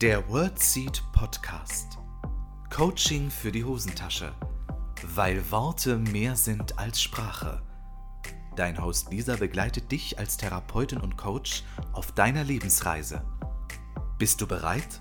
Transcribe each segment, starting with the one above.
Der WordSeed Podcast. Coaching für die Hosentasche. Weil Worte mehr sind als Sprache. Dein Host Lisa begleitet dich als Therapeutin und Coach auf deiner Lebensreise. Bist du bereit?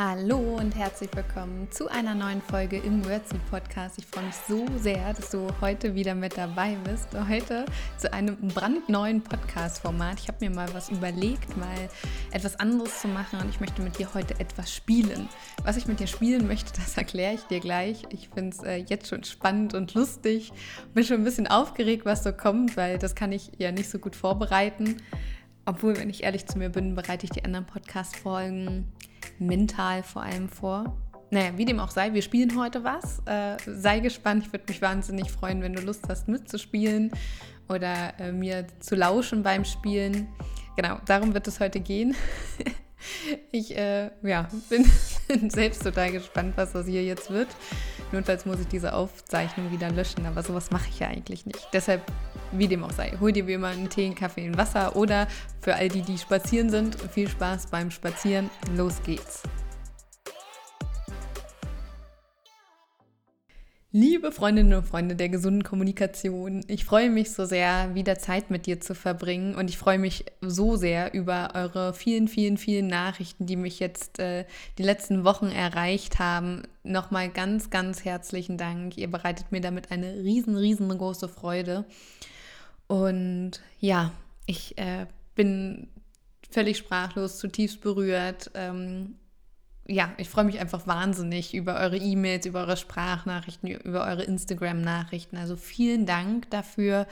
Hallo und herzlich willkommen zu einer neuen Folge im Wordseed Podcast. Ich freue mich so sehr, dass du heute wieder mit dabei bist. Heute zu einem brandneuen Podcast-Format. Ich habe mir mal was überlegt, mal etwas anderes zu machen und ich möchte mit dir heute etwas spielen. Was ich mit dir spielen möchte, das erkläre ich dir gleich. Ich finde es äh, jetzt schon spannend und lustig. Bin schon ein bisschen aufgeregt, was so kommt, weil das kann ich ja nicht so gut vorbereiten. Obwohl, wenn ich ehrlich zu mir bin, bereite ich die anderen Podcast-Folgen mental vor allem vor. Naja, wie dem auch sei, wir spielen heute was. Äh, sei gespannt, ich würde mich wahnsinnig freuen, wenn du Lust hast mitzuspielen oder äh, mir zu lauschen beim Spielen. Genau, darum wird es heute gehen. ich äh, ja, bin, bin, selbst total gespannt, was das hier jetzt wird. Notfalls muss ich diese Aufzeichnung wieder löschen, aber sowas mache ich ja eigentlich nicht. Deshalb, wie dem auch sei, hol dir wie immer einen Tee, einen Kaffee, ein Wasser oder für all die, die spazieren sind, viel Spaß beim Spazieren. Los geht's. Liebe Freundinnen und Freunde der gesunden Kommunikation, ich freue mich so sehr, wieder Zeit mit dir zu verbringen und ich freue mich so sehr über eure vielen, vielen, vielen Nachrichten, die mich jetzt äh, die letzten Wochen erreicht haben. Nochmal ganz, ganz herzlichen Dank. Ihr bereitet mir damit eine riesen, riesengroße Freude. Und ja, ich äh, bin völlig sprachlos, zutiefst berührt. Ähm, ja, ich freue mich einfach wahnsinnig über eure E-Mails, über eure Sprachnachrichten, über eure Instagram-Nachrichten. Also vielen Dank dafür.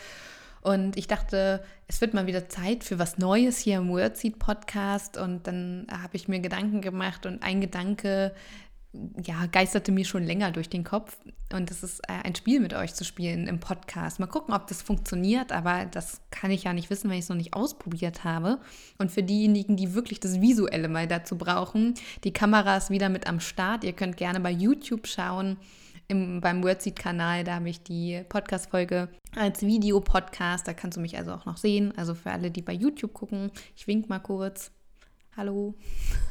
Und ich dachte, es wird mal wieder Zeit für was Neues hier im Wordseed Podcast. Und dann habe ich mir Gedanken gemacht und ein Gedanke, ja, geisterte mir schon länger durch den Kopf. Und das ist äh, ein Spiel mit euch zu spielen im Podcast. Mal gucken, ob das funktioniert, aber das kann ich ja nicht wissen, weil ich es noch nicht ausprobiert habe. Und für diejenigen, die wirklich das Visuelle mal dazu brauchen, die Kamera ist wieder mit am Start. Ihr könnt gerne bei YouTube schauen. Im, beim Wordseed-Kanal, da habe ich die Podcast-Folge als Videopodcast. Da kannst du mich also auch noch sehen. Also für alle, die bei YouTube gucken, ich wink mal kurz. Hallo.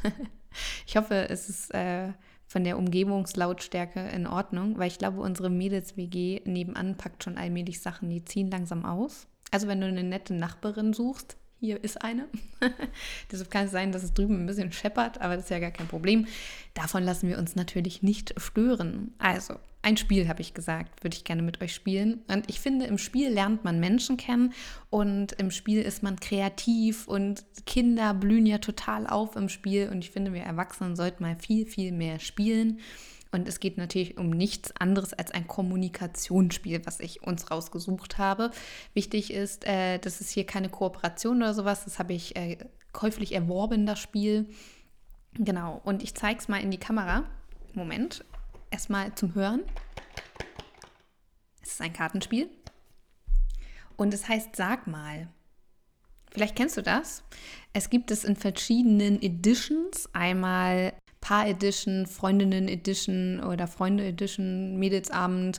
ich hoffe, es ist äh, von der Umgebungslautstärke in Ordnung, weil ich glaube, unsere Mädels-WG nebenan packt schon allmählich Sachen, die ziehen langsam aus. Also wenn du eine nette Nachbarin suchst, hier ist eine. Deshalb kann es sein, dass es drüben ein bisschen scheppert, aber das ist ja gar kein Problem. Davon lassen wir uns natürlich nicht stören. Also, ein Spiel, habe ich gesagt, würde ich gerne mit euch spielen. Und ich finde, im Spiel lernt man Menschen kennen und im Spiel ist man kreativ und Kinder blühen ja total auf im Spiel. Und ich finde, wir Erwachsenen sollten mal viel, viel mehr spielen. Und es geht natürlich um nichts anderes als ein Kommunikationsspiel, was ich uns rausgesucht habe. Wichtig ist, äh, das ist hier keine Kooperation oder sowas. Das habe ich äh, käuflich erworben, das Spiel. Genau. Und ich zeige es mal in die Kamera. Moment erstmal zum Hören. Es ist ein Kartenspiel. Und es heißt Sag mal. Vielleicht kennst du das. Es gibt es in verschiedenen Editions. Einmal Paar Edition, Freundinnen Edition oder Freunde Edition, Mädelsabend,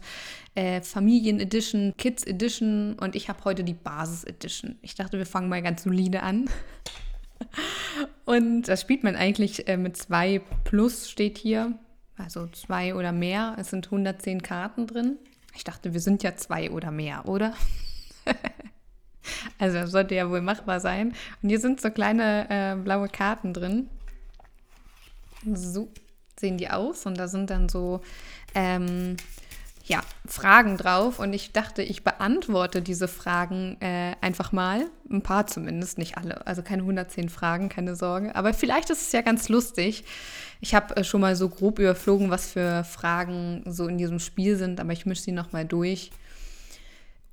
äh, Familien Edition, Kids Edition und ich habe heute die Basis Edition. Ich dachte, wir fangen mal ganz solide an. und das spielt man eigentlich äh, mit zwei Plus steht hier also zwei oder mehr. Es sind 110 Karten drin. Ich dachte, wir sind ja zwei oder mehr, oder? also das sollte ja wohl machbar sein. Und hier sind so kleine äh, blaue Karten drin. So sehen die aus. Und da sind dann so ähm, ja, Fragen drauf. Und ich dachte, ich beantworte diese Fragen äh, einfach mal. Ein paar zumindest, nicht alle. Also keine 110 Fragen, keine Sorge. Aber vielleicht ist es ja ganz lustig. Ich habe äh, schon mal so grob überflogen, was für Fragen so in diesem Spiel sind, aber ich mische sie nochmal durch.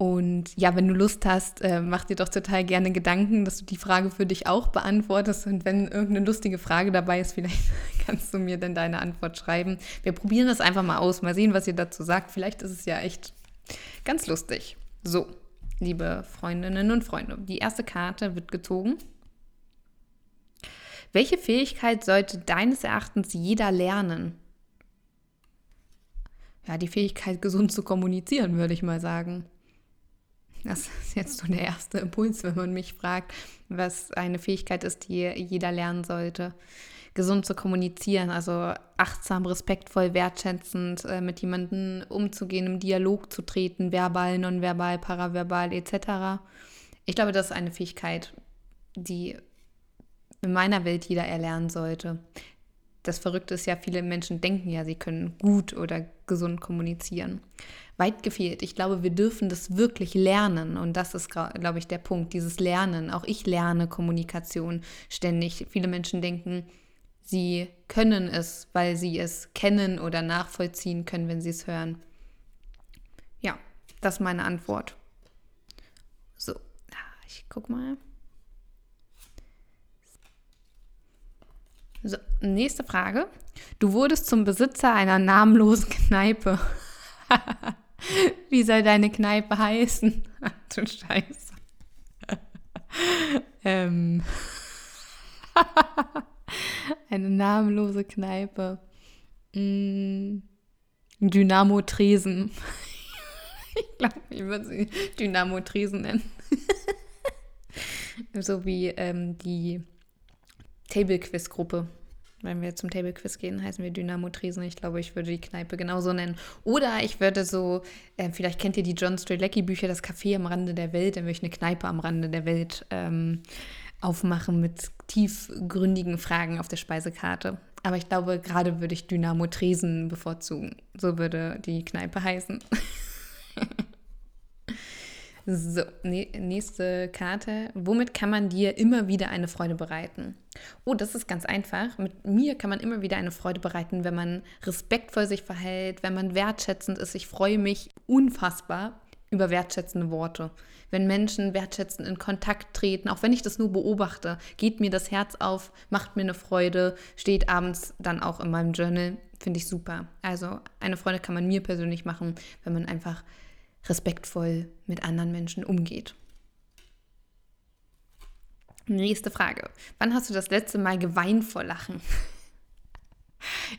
Und ja, wenn du Lust hast, äh, mach dir doch total gerne Gedanken, dass du die Frage für dich auch beantwortest. Und wenn irgendeine lustige Frage dabei ist, vielleicht kannst du mir dann deine Antwort schreiben. Wir probieren das einfach mal aus, mal sehen, was ihr dazu sagt. Vielleicht ist es ja echt ganz lustig. So, liebe Freundinnen und Freunde, die erste Karte wird gezogen. Welche Fähigkeit sollte deines Erachtens jeder lernen? Ja, die Fähigkeit, gesund zu kommunizieren, würde ich mal sagen. Das ist jetzt so der erste Impuls, wenn man mich fragt, was eine Fähigkeit ist, die jeder lernen sollte. Gesund zu kommunizieren, also achtsam, respektvoll, wertschätzend äh, mit jemandem umzugehen, im Dialog zu treten, verbal, nonverbal, paraverbal etc. Ich glaube, das ist eine Fähigkeit, die in meiner Welt jeder erlernen sollte. Das Verrückte ist ja, viele Menschen denken ja, sie können gut oder gesund kommunizieren weit gefehlt. Ich glaube, wir dürfen das wirklich lernen. Und das ist, glaube ich, der Punkt, dieses Lernen. Auch ich lerne Kommunikation ständig. Viele Menschen denken, sie können es, weil sie es kennen oder nachvollziehen können, wenn sie es hören. Ja, das ist meine Antwort. So, ich guck mal. So, nächste Frage. Du wurdest zum Besitzer einer namenlosen Kneipe. Wie soll deine Kneipe heißen? Ach du Scheiße. ähm. Eine namenlose Kneipe. Mm. Dynamo Tresen. ich glaube, ich würde sie Dynamo Tresen nennen. so wie ähm, die Table Quiz Gruppe wenn wir zum Table Quiz gehen, heißen wir Dynamo Tresen. Ich glaube, ich würde die Kneipe genauso nennen. Oder ich würde so, äh, vielleicht kennt ihr die John Strzelecki Bücher, das Café am Rande der Welt, dann würde ich eine Kneipe am Rande der Welt ähm, aufmachen mit tiefgründigen Fragen auf der Speisekarte. Aber ich glaube, gerade würde ich Dynamo Tresen bevorzugen. So würde die Kneipe heißen. So, nächste Karte. Womit kann man dir immer wieder eine Freude bereiten? Oh, das ist ganz einfach. Mit mir kann man immer wieder eine Freude bereiten, wenn man respektvoll sich verhält, wenn man wertschätzend ist. Ich freue mich unfassbar über wertschätzende Worte. Wenn Menschen wertschätzend in Kontakt treten, auch wenn ich das nur beobachte, geht mir das Herz auf, macht mir eine Freude, steht abends dann auch in meinem Journal, finde ich super. Also eine Freude kann man mir persönlich machen, wenn man einfach respektvoll mit anderen Menschen umgeht. Nächste Frage. Wann hast du das letzte Mal geweint vor Lachen?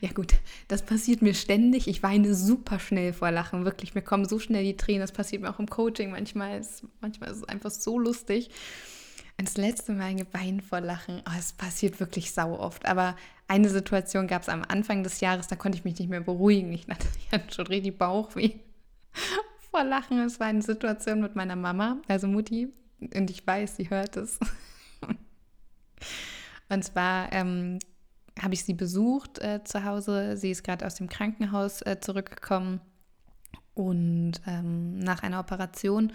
Ja gut, das passiert mir ständig. Ich weine super schnell vor Lachen. Wirklich, mir kommen so schnell die Tränen. Das passiert mir auch im Coaching. Manchmal ist, manchmal ist es einfach so lustig. Das letzte Mal geweint vor Lachen, oh, es passiert wirklich sau oft. Aber eine Situation gab es am Anfang des Jahres, da konnte ich mich nicht mehr beruhigen. Ich hatte schon richtig Bauchweh vor Lachen. Es war eine Situation mit meiner Mama, also Mutti, und ich weiß, sie hört es. Und zwar ähm, habe ich sie besucht äh, zu Hause. Sie ist gerade aus dem Krankenhaus äh, zurückgekommen und ähm, nach einer Operation.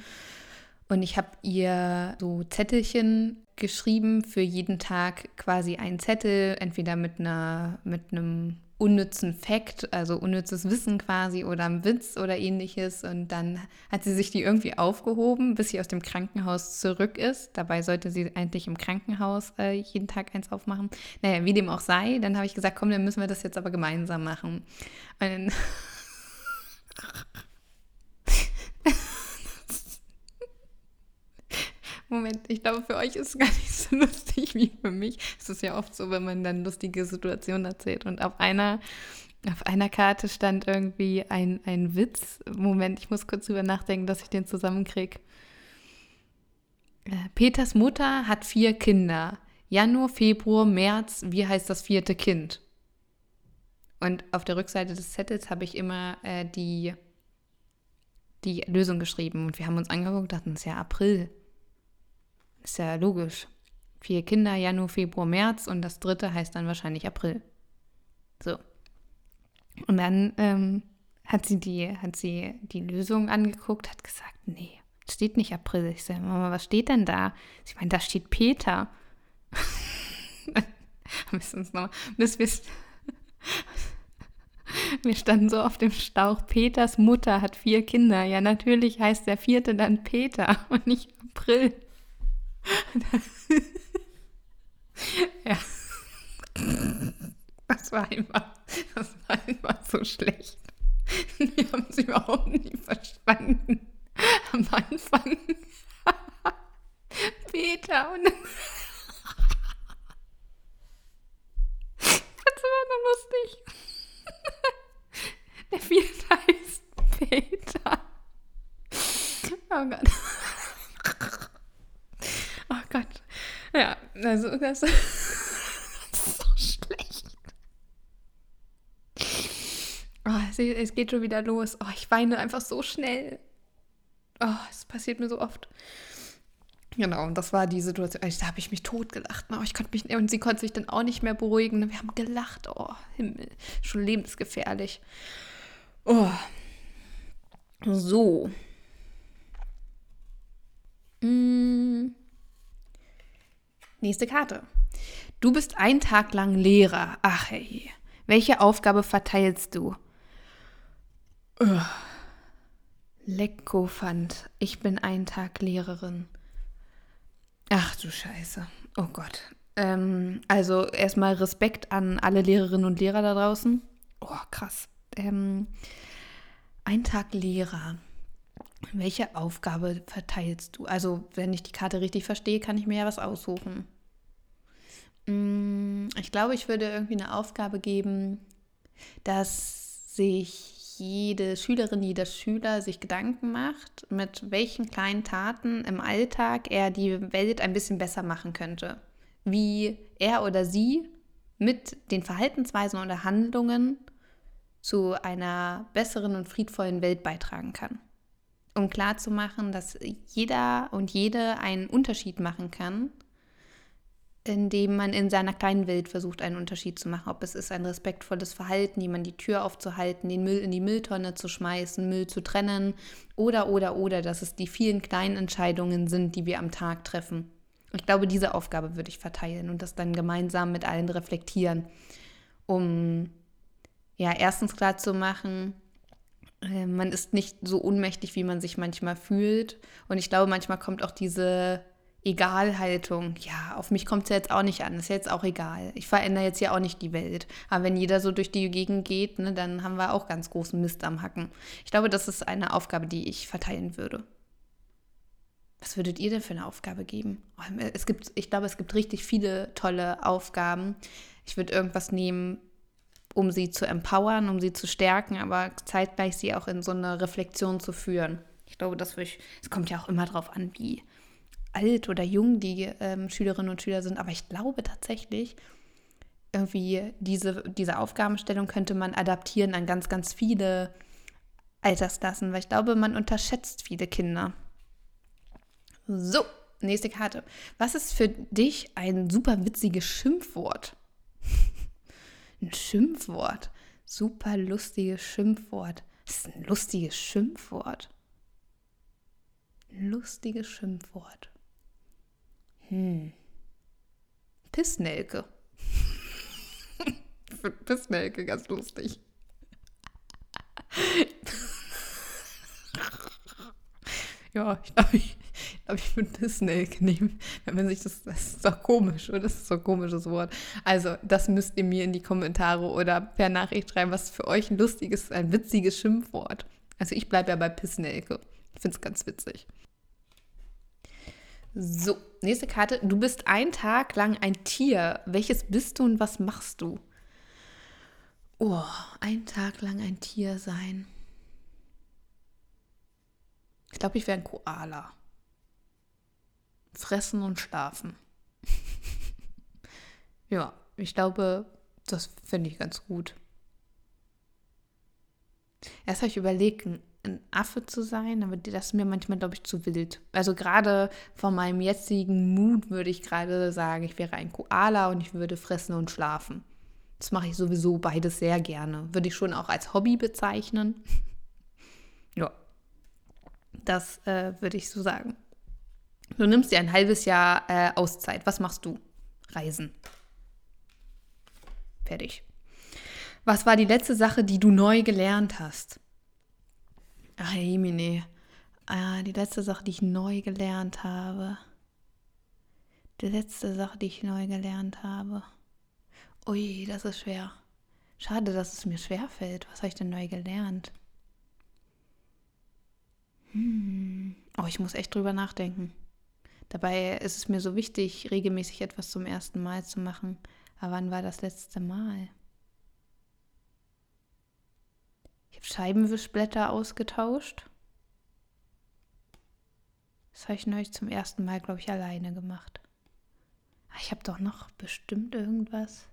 Und ich habe ihr so Zettelchen geschrieben für jeden Tag quasi einen Zettel, entweder mit einer mit einem unnützen Fakt, also unnützes Wissen quasi oder ein Witz oder ähnliches. Und dann hat sie sich die irgendwie aufgehoben, bis sie aus dem Krankenhaus zurück ist. Dabei sollte sie eigentlich im Krankenhaus äh, jeden Tag eins aufmachen. Naja, wie dem auch sei, dann habe ich gesagt, komm, dann müssen wir das jetzt aber gemeinsam machen. Und dann Moment, ich glaube, für euch ist es gar nicht so lustig wie für mich. Es ist ja oft so, wenn man dann lustige Situationen erzählt. Und auf einer, auf einer Karte stand irgendwie ein, ein Witz. Moment, ich muss kurz drüber nachdenken, dass ich den zusammenkriege. Äh, Peters Mutter hat vier Kinder. Januar, Februar, März, wie heißt das vierte Kind? Und auf der Rückseite des Zettels habe ich immer äh, die, die Lösung geschrieben. Und wir haben uns angeguckt, dachten, es ist ja April. Ist ja logisch. Vier Kinder, Januar, Februar, März und das dritte heißt dann wahrscheinlich April. So. Und dann ähm, hat, sie die, hat sie die Lösung angeguckt, hat gesagt, nee, steht nicht April. Ich sage, Mama, was steht denn da? Sie meint, da steht Peter. bis wir, wir standen so auf dem Stauch. Peters Mutter hat vier Kinder. Ja, natürlich heißt der vierte dann Peter und nicht April. ja. Das war einfach, das war einfach so schlecht. Wir haben es überhaupt nicht verstanden. Am Anfang. Peter und Das war nur lustig. Der vierte heißt Peter. Oh Gott. Also, das, das ist so schlecht. Oh, es, geht schon wieder los. Oh, ich weine einfach so schnell. Oh, es passiert mir so oft. Genau, und das war die Situation. Da habe ich mich totgelacht. Oh, ich konnte mich, und sie konnte sich dann auch nicht mehr beruhigen. Wir haben gelacht. Oh, Himmel. Schon lebensgefährlich. Oh. So. Hm. Nächste Karte. Du bist ein Tag lang Lehrer. Ach hey. Welche Aufgabe verteilst du? Uh. Leckofant. Ich bin ein Tag Lehrerin. Ach du Scheiße. Oh Gott. Ähm, also erstmal Respekt an alle Lehrerinnen und Lehrer da draußen. Oh, krass. Ähm, ein Tag Lehrer. Welche Aufgabe verteilst du? Also, wenn ich die Karte richtig verstehe, kann ich mir ja was aussuchen. Mm, ich glaube, ich würde irgendwie eine Aufgabe geben, dass sich jede Schülerin, jeder Schüler sich Gedanken macht, mit welchen kleinen Taten im Alltag er die Welt ein bisschen besser machen könnte. Wie er oder sie mit den Verhaltensweisen oder Handlungen zu einer besseren und friedvollen Welt beitragen kann um klarzumachen, dass jeder und jede einen Unterschied machen kann, indem man in seiner kleinen Welt versucht, einen Unterschied zu machen. Ob es ist ein respektvolles Verhalten, jemand die Tür aufzuhalten, den Müll in die Mülltonne zu schmeißen, Müll zu trennen oder, oder, oder, dass es die vielen kleinen Entscheidungen sind, die wir am Tag treffen. Ich glaube, diese Aufgabe würde ich verteilen und das dann gemeinsam mit allen reflektieren, um ja erstens klar zu machen, äh, man ist nicht so ohnmächtig, wie man sich manchmal fühlt. Und ich glaube, manchmal kommt auch diese Egalhaltung. Ja, auf mich kommt es ja jetzt auch nicht an, ist ja jetzt auch egal. Ich verändere jetzt ja auch nicht die Welt. Aber wenn jeder so durch die Gegend geht, ne, dann haben wir auch ganz großen Mist am Hacken. Ich glaube, das ist eine Aufgabe, die ich verteilen würde. Was würdet ihr denn für eine Aufgabe geben? Oh, es gibt, ich glaube, es gibt richtig viele tolle Aufgaben. Ich würde irgendwas nehmen, um sie zu empowern, um sie zu stärken, aber zeitgleich sie auch in so eine Reflexion zu führen. Ich glaube, das ich, es kommt ja auch immer darauf an, wie alt oder jung die ähm, Schülerinnen und Schüler sind, aber ich glaube tatsächlich, irgendwie diese, diese Aufgabenstellung könnte man adaptieren an ganz, ganz viele Altersklassen, weil ich glaube, man unterschätzt viele Kinder. So, nächste Karte. Was ist für dich ein super witziges Schimpfwort? Ein Schimpfwort. Super lustiges Schimpfwort. Das ist ein lustiges Schimpfwort. Lustiges Schimpfwort. Hm. Pissnelke. ich finde Pissnelke ganz lustig. ja, ich glaube, ich, glaube, ich würde Pissnake nehmen, wenn man sich das, das ist doch komisch, oder? Das ist so ein komisches Wort. Also, das müsst ihr mir in die Kommentare oder per Nachricht schreiben, was für euch ein lustiges, ein witziges Schimpfwort. Also, ich bleibe ja bei Pissnelke. Ich finde es ganz witzig. So, nächste Karte. Du bist ein Tag lang ein Tier. Welches bist du und was machst du? Oh, ein Tag lang ein Tier sein. Ich glaube, ich wäre ein Koala. Fressen und schlafen. ja, ich glaube, das finde ich ganz gut. Erst habe ich überlegt, ein Affe zu sein, aber das ist mir manchmal, glaube ich, zu wild. Also gerade von meinem jetzigen Mut würde ich gerade sagen, ich wäre ein Koala und ich würde fressen und schlafen. Das mache ich sowieso beides sehr gerne. Würde ich schon auch als Hobby bezeichnen. ja, das äh, würde ich so sagen. Du nimmst dir ein halbes Jahr äh, Auszeit. Was machst du? Reisen. Fertig. Was war die letzte Sache, die du neu gelernt hast? Ach, Jemine. Ah, die letzte Sache, die ich neu gelernt habe. Die letzte Sache, die ich neu gelernt habe. Ui, das ist schwer. Schade, dass es mir schwer fällt. Was habe ich denn neu gelernt? Hm. Oh, ich muss echt drüber nachdenken. Dabei ist es mir so wichtig, regelmäßig etwas zum ersten Mal zu machen. Aber wann war das letzte Mal? Ich habe Scheibenwischblätter ausgetauscht. Das habe ich neulich zum ersten Mal, glaube ich, alleine gemacht. Ah, ich habe doch noch bestimmt irgendwas.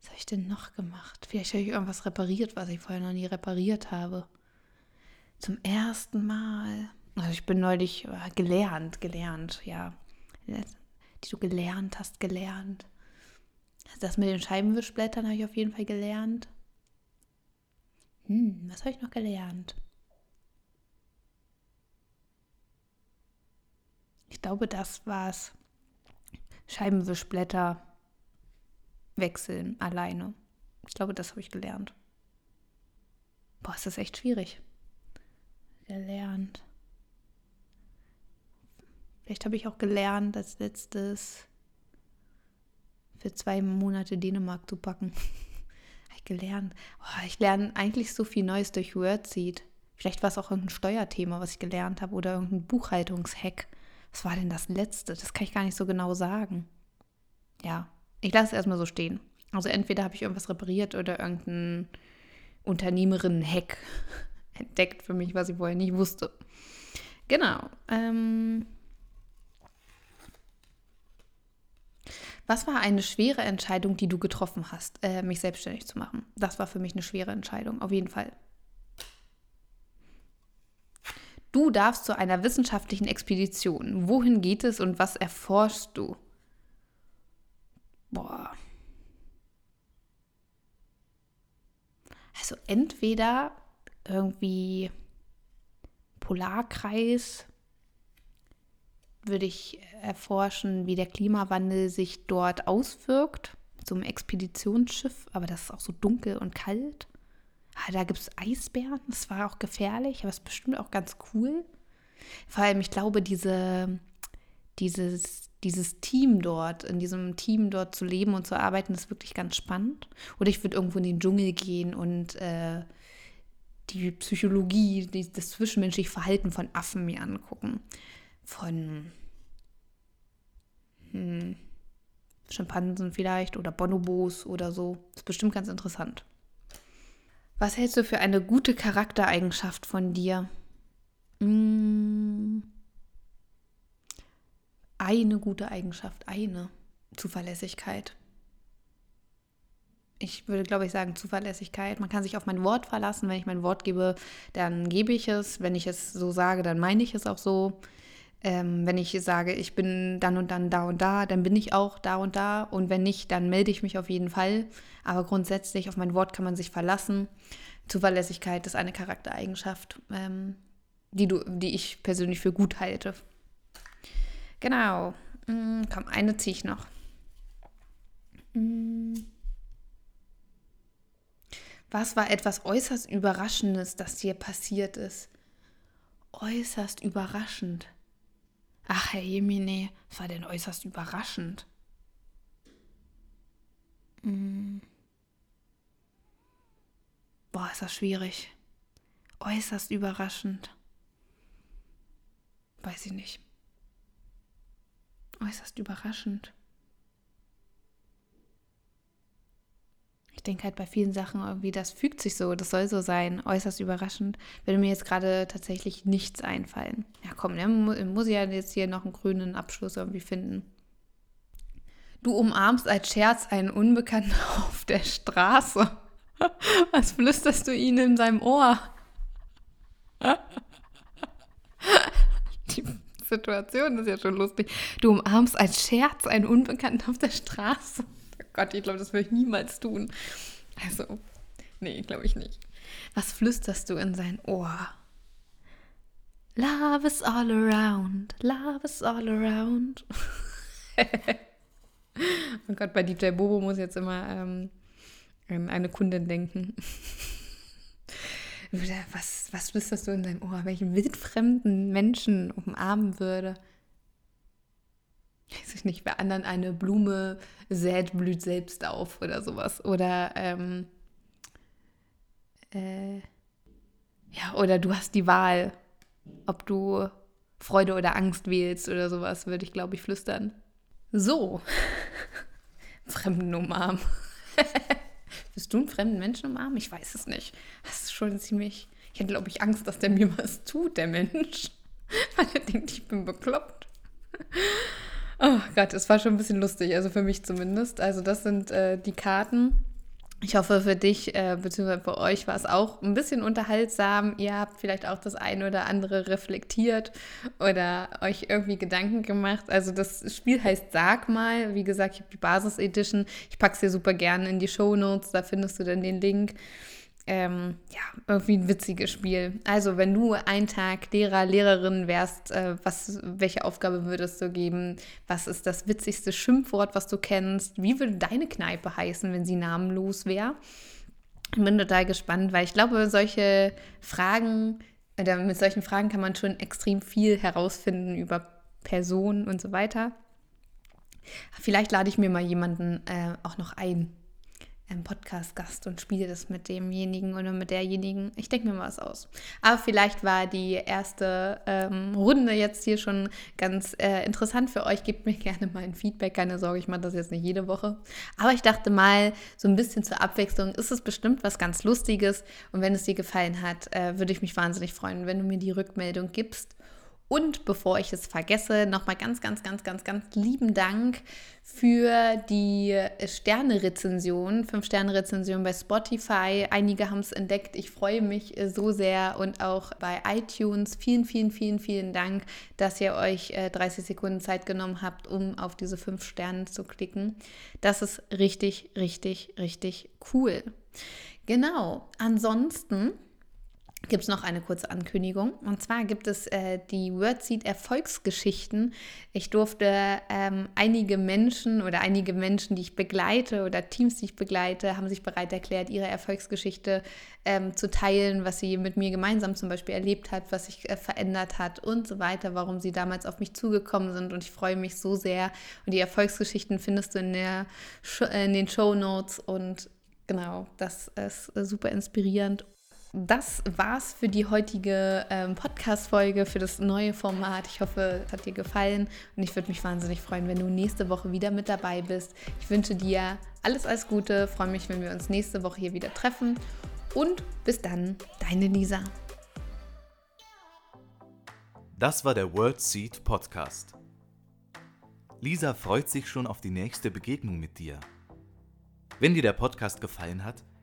Was habe ich denn noch gemacht? Vielleicht habe ich irgendwas repariert, was ich vorher noch nie repariert habe. Zum ersten Mal. Also ich bin neulich äh, gelernt, gelernt, ja. Die du gelernt hast, gelernt. Das mit den Scheibenwischblättern habe ich auf jeden Fall gelernt. Hm, was habe ich noch gelernt? Ich glaube, das war's. Scheibenwischblätter wechseln alleine. Ich glaube, das habe ich gelernt. Boah, ist das echt schwierig. Gelernt. Vielleicht habe ich auch gelernt, als letztes für zwei Monate Dänemark zu packen. gelernt. Oh, ich lerne eigentlich so viel Neues durch Wordseed. Vielleicht war es auch irgendein Steuerthema, was ich gelernt habe oder irgendein Buchhaltungshack. Was war denn das letzte? Das kann ich gar nicht so genau sagen. Ja, ich lasse es erstmal so stehen. Also entweder habe ich irgendwas repariert oder irgendein Unternehmerinnen-Hack entdeckt für mich, was ich vorher nicht wusste. Genau. Ähm was war eine schwere Entscheidung, die du getroffen hast, äh, mich selbstständig zu machen? Das war für mich eine schwere Entscheidung, auf jeden Fall. Du darfst zu einer wissenschaftlichen Expedition. Wohin geht es und was erforschst du? Boah. Also entweder irgendwie Polarkreis würde ich erforschen, wie der Klimawandel sich dort auswirkt. So ein Expeditionsschiff, aber das ist auch so dunkel und kalt. Ah, da gibt es Eisbären, das war auch gefährlich, aber es ist bestimmt auch ganz cool. Vor allem, ich glaube, diese, dieses dieses Team dort, in diesem Team dort zu leben und zu arbeiten, ist wirklich ganz spannend. Oder ich würde irgendwo in den Dschungel gehen und äh, die Psychologie, die, das zwischenmenschliche Verhalten von Affen mir angucken. Von hm, Schimpansen vielleicht oder Bonobos oder so. Ist bestimmt ganz interessant. Was hältst du für eine gute Charaktereigenschaft von dir? Mmh eine gute Eigenschaft, eine Zuverlässigkeit. Ich würde, glaube ich, sagen Zuverlässigkeit. Man kann sich auf mein Wort verlassen. Wenn ich mein Wort gebe, dann gebe ich es. Wenn ich es so sage, dann meine ich es auch so. Ähm, wenn ich sage, ich bin dann und dann da und da, dann bin ich auch da und da. Und wenn nicht, dann melde ich mich auf jeden Fall. Aber grundsätzlich, auf mein Wort kann man sich verlassen. Zuverlässigkeit ist eine Charaktereigenschaft, ähm, die, du, die ich persönlich für gut halte. Genau. Mm, komm, eine ziehe ich noch. Mm. Was war etwas äußerst Überraschendes, das dir passiert ist? Äußerst überraschend. Ach, Herr Jemine, was war denn äußerst überraschend? Mm. Boah, ist das schwierig. Äußerst überraschend. Weiß ich nicht äußerst überraschend. Ich denke halt bei vielen Sachen irgendwie, das fügt sich so, das soll so sein, äußerst überraschend. Würde mir jetzt gerade tatsächlich nichts einfallen. Ja, komm, ne, muss ich ja jetzt hier noch einen grünen Abschluss irgendwie finden. Du umarmst als Scherz einen Unbekannten auf der Straße. Was flüsterst du ihm in seinem Ohr? Die Situation ist ja schon lustig. Du umarmst als Scherz einen Unbekannten auf der Straße. Gott, ich glaube, das würde ich niemals tun. Also, nee, glaube ich nicht. Was flüsterst du in sein Ohr? Love is all around, love is all around. oh Gott, bei DJ Bobo muss jetzt immer ähm, eine Kundin denken was, was flüsterst du in dein Ohr? Welchen wildfremden Menschen umarmen würde? Weiß ich nicht, bei anderen eine Blume sät, blüht selbst auf oder sowas. Oder, ähm, äh, ja, oder du hast die Wahl, ob du Freude oder Angst wählst oder sowas, würde ich, glaube ich, flüstern. So. Fremden umarmen. Wirst du einen fremden Menschen umarmen? Ich weiß es nicht. Das ist schon ziemlich. Ich hätte, glaube ich, Angst, dass der mir was tut, der Mensch. Weil er denkt, ich bin bekloppt. Oh Gott, es war schon ein bisschen lustig, also für mich zumindest. Also das sind äh, die Karten. Ich hoffe, für dich äh, bzw. für euch war es auch ein bisschen unterhaltsam. Ihr habt vielleicht auch das eine oder andere reflektiert oder euch irgendwie Gedanken gemacht. Also das Spiel heißt Sag mal. Wie gesagt, ich habe die Basis Edition. Ich packe es dir super gerne in die Show Notes. Da findest du dann den Link ähm, ja, irgendwie ein witziges Spiel. Also, wenn du einen Tag Lehrer, Lehrerin wärst, äh, was, welche Aufgabe würdest du geben? Was ist das witzigste Schimpfwort, was du kennst? Wie würde deine Kneipe heißen, wenn sie namenlos wäre? Ich bin total gespannt, weil ich glaube, solche Fragen, oder mit solchen Fragen kann man schon extrem viel herausfinden über Personen und so weiter. Vielleicht lade ich mir mal jemanden äh, auch noch ein, Podcast-Gast und spiele das mit demjenigen oder mit derjenigen. Ich denke mir mal was aus. Aber vielleicht war die erste ähm, Runde jetzt hier schon ganz äh, interessant für euch. Gebt mir gerne mal ein Feedback. Keine Sorge, ich mache das jetzt nicht jede Woche. Aber ich dachte mal, so ein bisschen zur Abwechslung ist es bestimmt was ganz Lustiges. Und wenn es dir gefallen hat, äh, würde ich mich wahnsinnig freuen, wenn du mir die Rückmeldung gibst. Und bevor ich es vergesse, nochmal ganz, ganz, ganz, ganz, ganz lieben Dank für die Sterne-Rezension, 5-Sterne-Rezension bei Spotify. Einige haben es entdeckt. Ich freue mich so sehr und auch bei iTunes. Vielen, vielen, vielen, vielen Dank, dass ihr euch 30 Sekunden Zeit genommen habt, um auf diese 5 Sterne zu klicken. Das ist richtig, richtig, richtig cool. Genau. Ansonsten gibt es noch eine kurze Ankündigung. Und zwar gibt es äh, die WordSeed Erfolgsgeschichten. Ich durfte ähm, einige Menschen oder einige Menschen, die ich begleite oder Teams, die ich begleite, haben sich bereit erklärt, ihre Erfolgsgeschichte ähm, zu teilen, was sie mit mir gemeinsam zum Beispiel erlebt hat, was sich äh, verändert hat und so weiter, warum sie damals auf mich zugekommen sind. Und ich freue mich so sehr. Und die Erfolgsgeschichten findest du in, der, in den Show Notes und Genau, das ist äh, super inspirierend das war's für die heutige ähm, Podcast-Folge, für das neue Format. Ich hoffe, es hat dir gefallen und ich würde mich wahnsinnig freuen, wenn du nächste Woche wieder mit dabei bist. Ich wünsche dir alles, alles Gute, freue mich, wenn wir uns nächste Woche hier wieder treffen und bis dann, deine Lisa. Das war der World Seed Podcast. Lisa freut sich schon auf die nächste Begegnung mit dir. Wenn dir der Podcast gefallen hat,